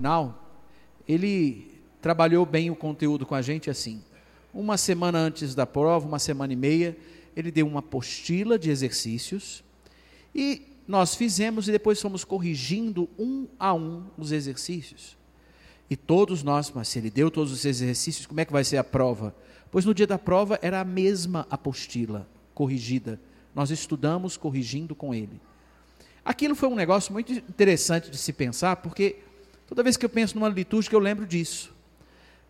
final, ele trabalhou bem o conteúdo com a gente assim. Uma semana antes da prova, uma semana e meia, ele deu uma apostila de exercícios e nós fizemos e depois fomos corrigindo um a um os exercícios. E todos nós, mas se ele deu todos os exercícios, como é que vai ser a prova? Pois no dia da prova era a mesma apostila corrigida. Nós estudamos corrigindo com ele. Aquilo foi um negócio muito interessante de se pensar, porque toda vez que eu penso numa litúrgica eu lembro disso.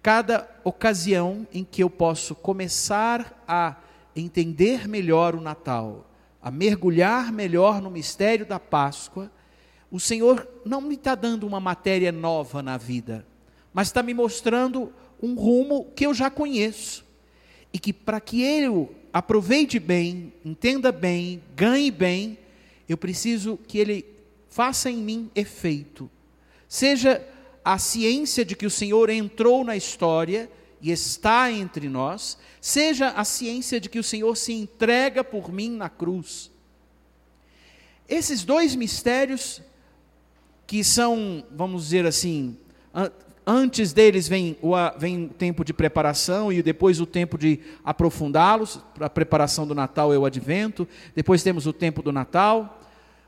Cada ocasião em que eu posso começar a entender melhor o Natal, a mergulhar melhor no mistério da Páscoa, o Senhor não me está dando uma matéria nova na vida, mas está me mostrando um rumo que eu já conheço. E que para que eu aproveite bem, entenda bem, ganhe bem, eu preciso que ele faça em mim efeito. Seja a ciência de que o Senhor entrou na história e está entre nós, seja a ciência de que o Senhor se entrega por mim na cruz. Esses dois mistérios, que são, vamos dizer assim, antes deles vem o, vem o tempo de preparação e depois o tempo de aprofundá-los, a preparação do Natal e o advento, depois temos o tempo do Natal,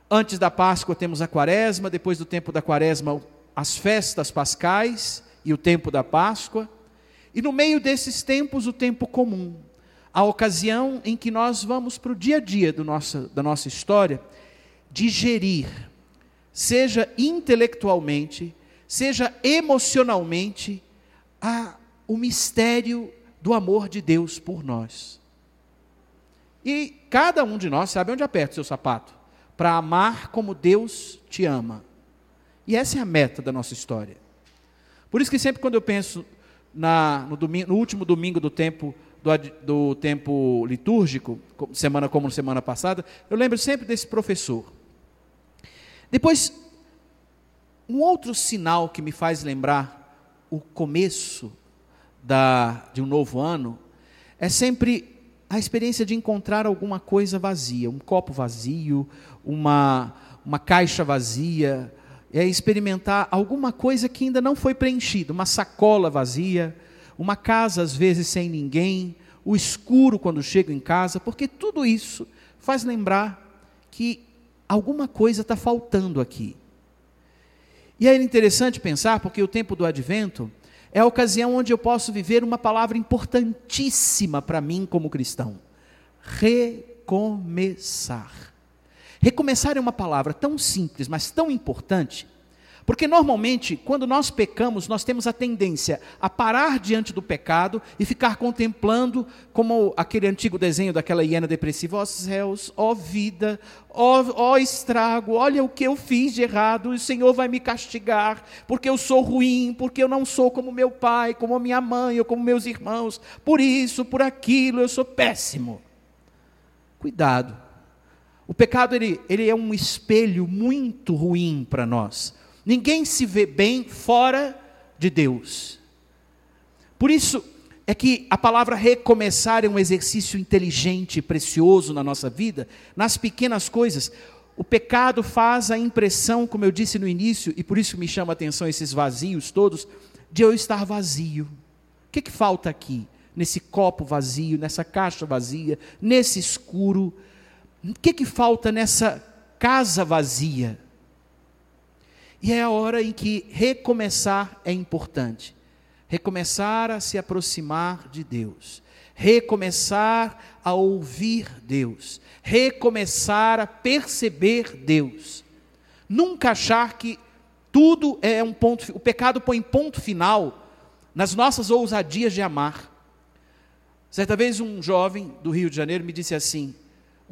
antes da Páscoa temos a quaresma, depois do tempo da quaresma as festas pascais e o tempo da Páscoa, e no meio desses tempos, o tempo comum, a ocasião em que nós vamos para o dia a dia do nosso, da nossa história, digerir, seja intelectualmente, seja emocionalmente, a, o mistério do amor de Deus por nós. E cada um de nós sabe onde aperta o seu sapato, para amar como Deus te ama. E essa é a meta da nossa história. Por isso que sempre quando eu penso na, no, domingo, no, último domingo do tempo do, do, tempo litúrgico, semana como semana passada, eu lembro sempre desse professor. Depois, um outro sinal que me faz lembrar o começo da, de um novo ano é sempre a experiência de encontrar alguma coisa vazia, um copo vazio, uma, uma caixa vazia, é experimentar alguma coisa que ainda não foi preenchida, uma sacola vazia, uma casa às vezes sem ninguém, o escuro quando chego em casa, porque tudo isso faz lembrar que alguma coisa está faltando aqui. E é interessante pensar, porque o tempo do advento é a ocasião onde eu posso viver uma palavra importantíssima para mim como cristão: recomeçar. Recomeçar é uma palavra tão simples, mas tão importante, porque normalmente, quando nós pecamos, nós temos a tendência a parar diante do pecado e ficar contemplando, como aquele antigo desenho daquela hiena depressiva: ó céus, ó vida, ó oh, estrago, olha o que eu fiz de errado, o Senhor vai me castigar, porque eu sou ruim, porque eu não sou como meu pai, como minha mãe ou como meus irmãos, por isso, por aquilo, eu sou péssimo. Cuidado. O pecado ele, ele é um espelho muito ruim para nós. Ninguém se vê bem fora de Deus. Por isso é que a palavra recomeçar é um exercício inteligente e precioso na nossa vida, nas pequenas coisas. O pecado faz a impressão, como eu disse no início, e por isso me chama a atenção esses vazios todos, de eu estar vazio. O que, que falta aqui? Nesse copo vazio, nessa caixa vazia, nesse escuro. O que, que falta nessa casa vazia? E é a hora em que recomeçar é importante. Recomeçar a se aproximar de Deus. Recomeçar a ouvir Deus. Recomeçar a perceber Deus. Nunca achar que tudo é um ponto, o pecado põe ponto final nas nossas ousadias de amar. Certa vez um jovem do Rio de Janeiro me disse assim: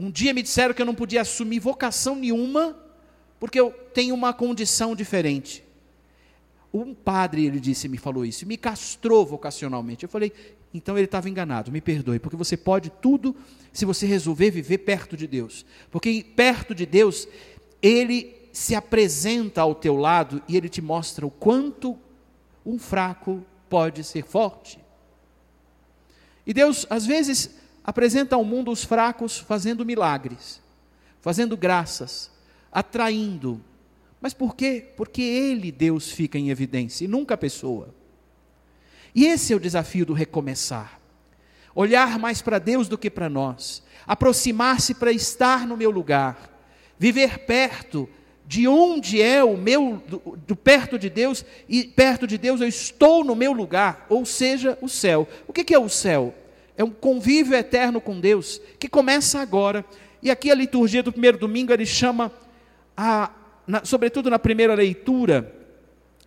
um dia me disseram que eu não podia assumir vocação nenhuma, porque eu tenho uma condição diferente. Um padre, ele disse, me falou isso, me castrou vocacionalmente. Eu falei, então ele estava enganado, me perdoe, porque você pode tudo se você resolver viver perto de Deus. Porque perto de Deus, ele se apresenta ao teu lado e ele te mostra o quanto um fraco pode ser forte. E Deus, às vezes, apresenta ao mundo os fracos fazendo milagres, fazendo graças, atraindo, Mas por quê? Porque Ele, Deus, fica em evidência e nunca a pessoa. E esse é o desafio do recomeçar. Olhar mais para Deus do que para nós. Aproximar-se para estar no meu lugar. Viver perto de onde é o meu, do, do, perto de Deus, e perto de Deus eu estou no meu lugar, ou seja, o céu. O que, que é o céu? É um convívio eterno com Deus, que começa agora. E aqui a liturgia do primeiro domingo, ele chama, a, na, sobretudo na primeira leitura,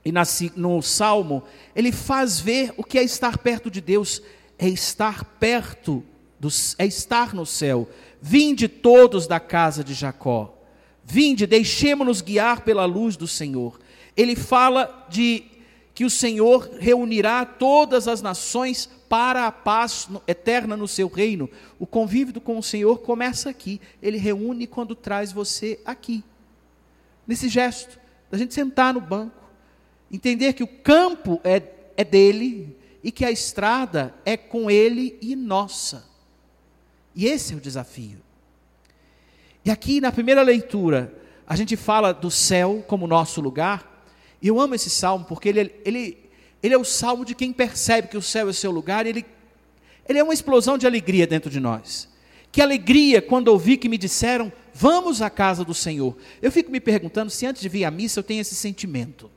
e na, no Salmo, ele faz ver o que é estar perto de Deus, é estar perto, do, é estar no céu. Vinde todos da casa de Jacó. Vinde, deixemo-nos guiar pela luz do Senhor. Ele fala de que o Senhor reunirá todas as nações para a paz eterna no seu reino. O convívio com o Senhor começa aqui. Ele reúne quando traz você aqui. Nesse gesto, da gente sentar no banco, entender que o campo é, é dele e que a estrada é com ele e nossa. E esse é o desafio. E aqui na primeira leitura, a gente fala do céu como nosso lugar. E eu amo esse salmo porque ele, ele, ele é o salmo de quem percebe que o céu é seu lugar. Ele, ele é uma explosão de alegria dentro de nós. Que alegria quando ouvi que me disseram, vamos à casa do Senhor. Eu fico me perguntando se antes de vir à missa eu tenho esse sentimento.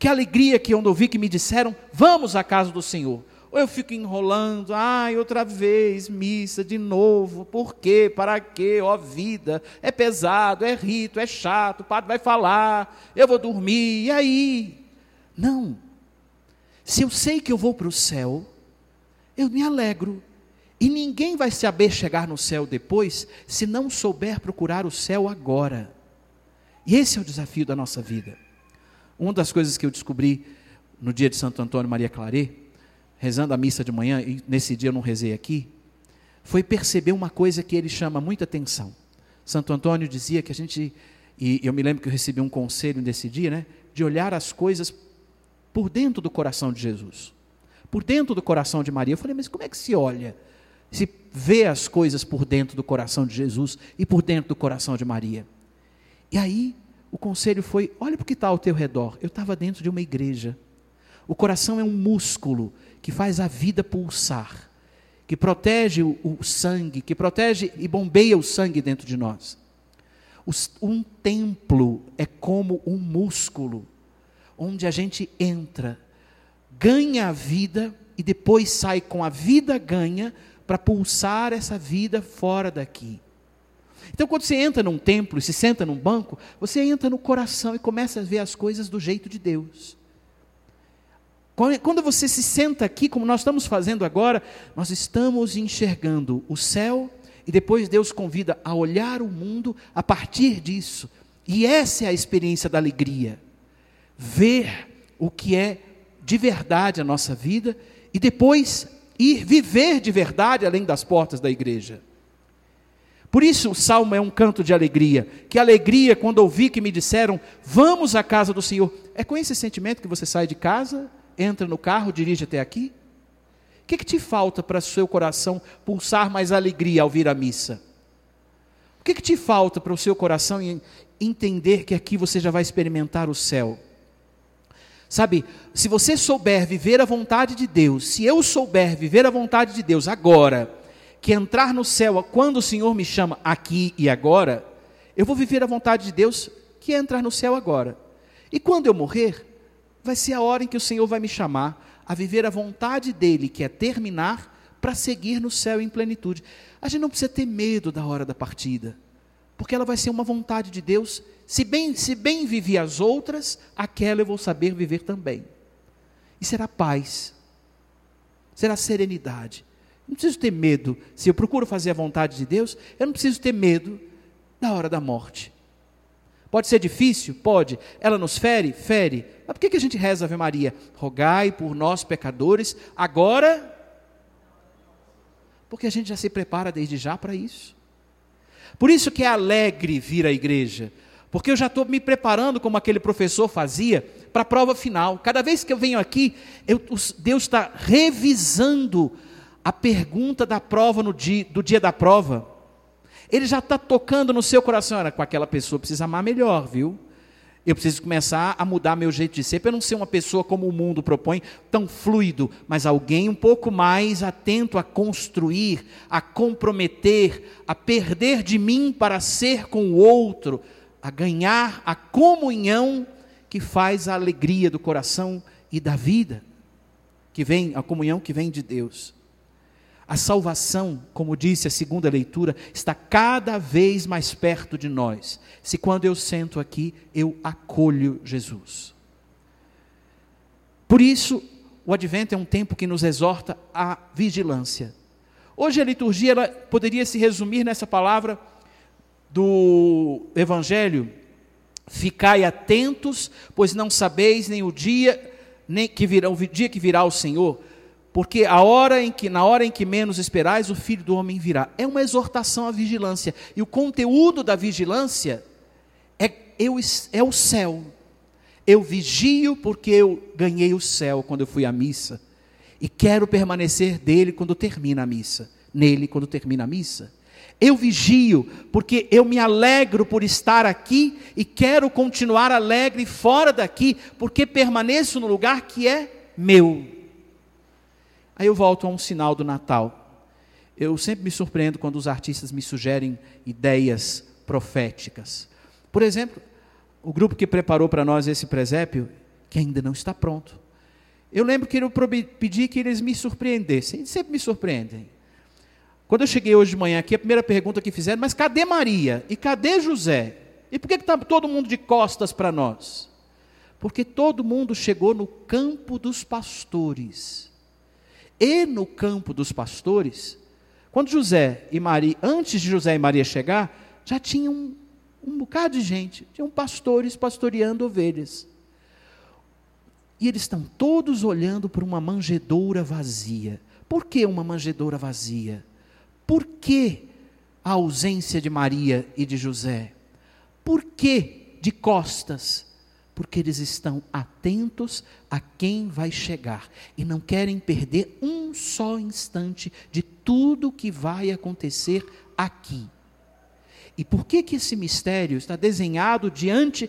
Que alegria que quando ouvi que me disseram, vamos à casa do Senhor. Ou eu fico enrolando, ai, outra vez, missa de novo, por quê? Para quê? Ó vida, é pesado, é rito, é chato, o padre vai falar, eu vou dormir, e aí? Não. Se eu sei que eu vou para o céu, eu me alegro. E ninguém vai saber chegar no céu depois se não souber procurar o céu agora. E esse é o desafio da nossa vida. Uma das coisas que eu descobri no dia de Santo Antônio Maria Claret rezando a missa de manhã, e nesse dia eu não rezei aqui, foi perceber uma coisa que ele chama muita atenção. Santo Antônio dizia que a gente, e eu me lembro que eu recebi um conselho nesse dia, né, de olhar as coisas por dentro do coração de Jesus, por dentro do coração de Maria. Eu falei, mas como é que se olha? Se vê as coisas por dentro do coração de Jesus e por dentro do coração de Maria. E aí, o conselho foi: olha para o que está ao teu redor. Eu estava dentro de uma igreja. O coração é um músculo que faz a vida pulsar, que protege o, sangue, que protege e bombeia o sangue dentro de nós. Um templo é como um músculo, onde a gente entra, ganha a vida e depois sai com a vida ganha para pulsar essa vida fora daqui. Então, quando você entra num templo e se senta num banco, você entra no coração e começa a ver as coisas do jeito de Deus. Quando você se senta aqui, como nós estamos fazendo agora, nós estamos enxergando o céu e depois Deus convida a olhar o mundo a partir disso. E essa é a experiência da alegria. Ver o que é de verdade a nossa vida e depois ir viver de verdade além das portas da igreja. Por isso o salmo é um canto de alegria. Que alegria quando ouvi que me disseram: "Vamos à casa do Senhor". É com esse sentimento que você sai de casa entra no carro, dirige até aqui? O que, que te falta para seu coração pulsar mais alegria ao vir à missa? O que, que te falta para o seu coração entender que aqui você já vai experimentar o céu? Sabe, se você souber viver a vontade de Deus, se eu souber viver a vontade de Deus agora, que entrar no céu quando o Senhor me chama aqui e agora, eu vou viver a vontade de Deus, que é entrar no céu agora. E quando eu morrer, vai ser a hora em que o Senhor vai me chamar a viver a vontade dele, que é terminar para seguir no céu em plenitude. A gente não precisa ter medo da hora da partida, porque ela vai ser uma vontade de Deus. Se bem, se bem vivi as outras, aquela eu vou saber viver também. E será paz, será serenidade. Não preciso ter medo. Se eu procuro fazer a vontade de Deus, eu não preciso ter medo da hora da morte. Pode ser difícil? Pode. Ela nos fere? Fere. Mas por que a gente reza Ave Maria? Rogai por nós pecadores, agora. Porque a gente já se prepara desde já para isso. Por isso que é alegre vir à igreja. Porque eu já estou me preparando, como aquele professor fazia, para a prova final. Cada vez que eu venho aqui, eu, Deus está revisando a pergunta da prova no dia, do dia da prova. Ele já está tocando no seu coração. Olha, com aquela pessoa precisa amar melhor, viu? Eu preciso começar a mudar meu jeito de ser, para não ser uma pessoa como o mundo propõe, tão fluido, mas alguém um pouco mais atento a construir, a comprometer, a perder de mim para ser com o outro, a ganhar a comunhão que faz a alegria do coração e da vida, que vem, a comunhão que vem de Deus. A salvação, como disse a segunda leitura, está cada vez mais perto de nós. Se quando eu sento aqui, eu acolho Jesus. Por isso, o advento é um tempo que nos exorta à vigilância. Hoje a liturgia ela poderia se resumir nessa palavra do evangelho: ficai atentos, pois não sabeis nem o dia nem que virá o dia que virá o Senhor porque a hora em que, na hora em que menos esperais, o Filho do Homem virá. É uma exortação à vigilância. E o conteúdo da vigilância é, eu, é o céu. Eu vigio porque eu ganhei o céu quando eu fui à missa. E quero permanecer dele quando termina a missa. Nele quando termina a missa. Eu vigio porque eu me alegro por estar aqui e quero continuar alegre fora daqui, porque permaneço no lugar que é meu. Aí eu volto a um sinal do Natal. Eu sempre me surpreendo quando os artistas me sugerem ideias proféticas. Por exemplo, o grupo que preparou para nós esse presépio, que ainda não está pronto. Eu lembro que eu pedi que eles me surpreendessem. Eles sempre me surpreendem. Quando eu cheguei hoje de manhã aqui, a primeira pergunta que fizeram, mas cadê Maria? E cadê José? E por que está todo mundo de costas para nós? Porque todo mundo chegou no campo dos pastores e no campo dos pastores, quando José e Maria, antes de José e Maria chegar, já tinha um, um bocado de gente, tinham pastores pastoreando ovelhas. E eles estão todos olhando para uma manjedoura vazia. Por que uma manjedoura vazia? Por que a ausência de Maria e de José? Por que de costas? Porque eles estão atentos a quem vai chegar e não querem perder um só instante de tudo que vai acontecer aqui. E por que que esse mistério está desenhado diante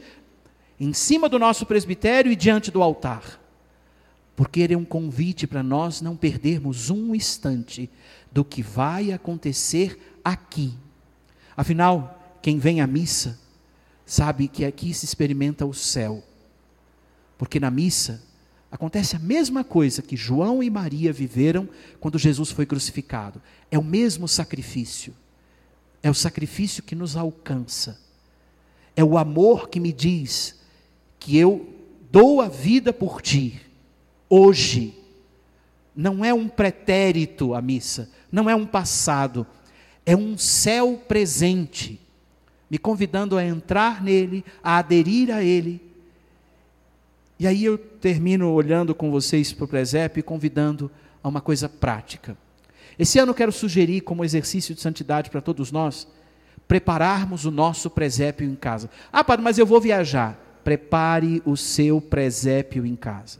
em cima do nosso presbitério e diante do altar? Porque ele é um convite para nós não perdermos um instante do que vai acontecer aqui. Afinal, quem vem à missa sabe que aqui se experimenta o céu. Porque na missa acontece a mesma coisa que João e Maria viveram quando Jesus foi crucificado. É o mesmo sacrifício. É o sacrifício que nos alcança. É o amor que me diz que eu dou a vida por ti, hoje. Não é um pretérito a missa, não é um passado, é um céu presente me convidando a entrar nele, a aderir a ele. E aí eu termino olhando com vocês para o presépio e convidando a uma coisa prática. Esse ano eu quero sugerir, como exercício de santidade para todos nós, prepararmos o nosso presépio em casa. Ah, padre, mas eu vou viajar. Prepare o seu presépio em casa.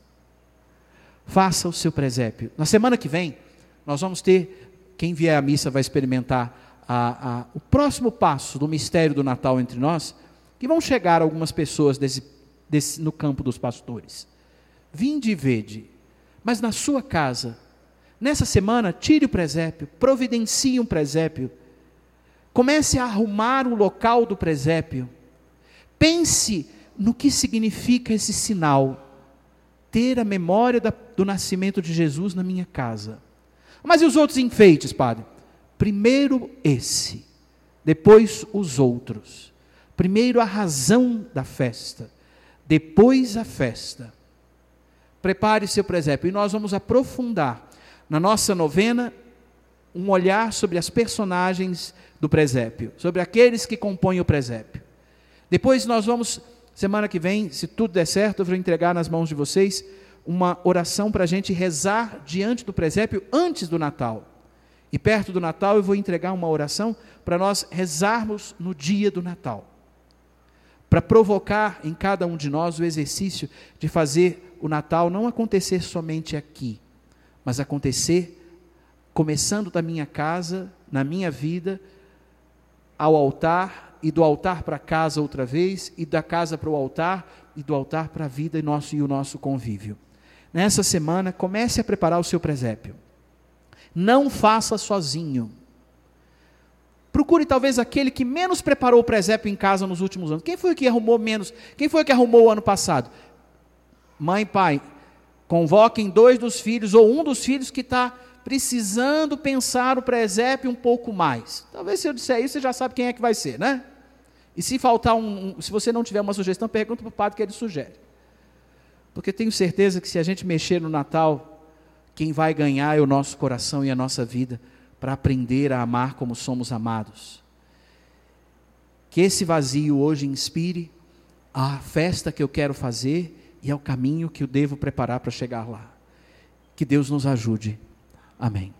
Faça o seu presépio. Na semana que vem, nós vamos ter, quem vier à missa vai experimentar a, a, o próximo passo do mistério do Natal entre nós, que vão chegar algumas pessoas desse, desse, no campo dos pastores. Vinde e vede, mas na sua casa, nessa semana, tire o presépio, providencie um presépio, comece a arrumar o local do presépio, pense no que significa esse sinal, ter a memória da, do nascimento de Jesus na minha casa. Mas e os outros enfeites, padre? Primeiro esse, depois os outros. Primeiro a razão da festa, depois a festa. Prepare seu presépio e nós vamos aprofundar na nossa novena um olhar sobre as personagens do presépio, sobre aqueles que compõem o presépio. Depois nós vamos, semana que vem, se tudo der certo, eu vou entregar nas mãos de vocês uma oração para a gente rezar diante do presépio antes do Natal. E perto do Natal eu vou entregar uma oração para nós rezarmos no dia do Natal. Para provocar em cada um de nós o exercício de fazer o Natal não acontecer somente aqui, mas acontecer começando da minha casa, na minha vida, ao altar e do altar para casa outra vez, e da casa para o altar, e do altar para a vida e, nosso, e o nosso convívio. Nessa semana, comece a preparar o seu presépio. Não faça sozinho. Procure talvez aquele que menos preparou o presépio em casa nos últimos anos. Quem foi que arrumou menos? Quem foi que arrumou o ano passado? Mãe, pai, convoquem dois dos filhos ou um dos filhos que está precisando pensar o presépio um pouco mais. Talvez se eu disser isso, você já sabe quem é que vai ser, né? E se faltar um, um se você não tiver uma sugestão, pergunta para o padre que ele sugere. Porque tenho certeza que se a gente mexer no Natal, quem vai ganhar é o nosso coração e a nossa vida para aprender a amar como somos amados. Que esse vazio hoje inspire a festa que eu quero fazer e ao caminho que eu devo preparar para chegar lá. Que Deus nos ajude. Amém.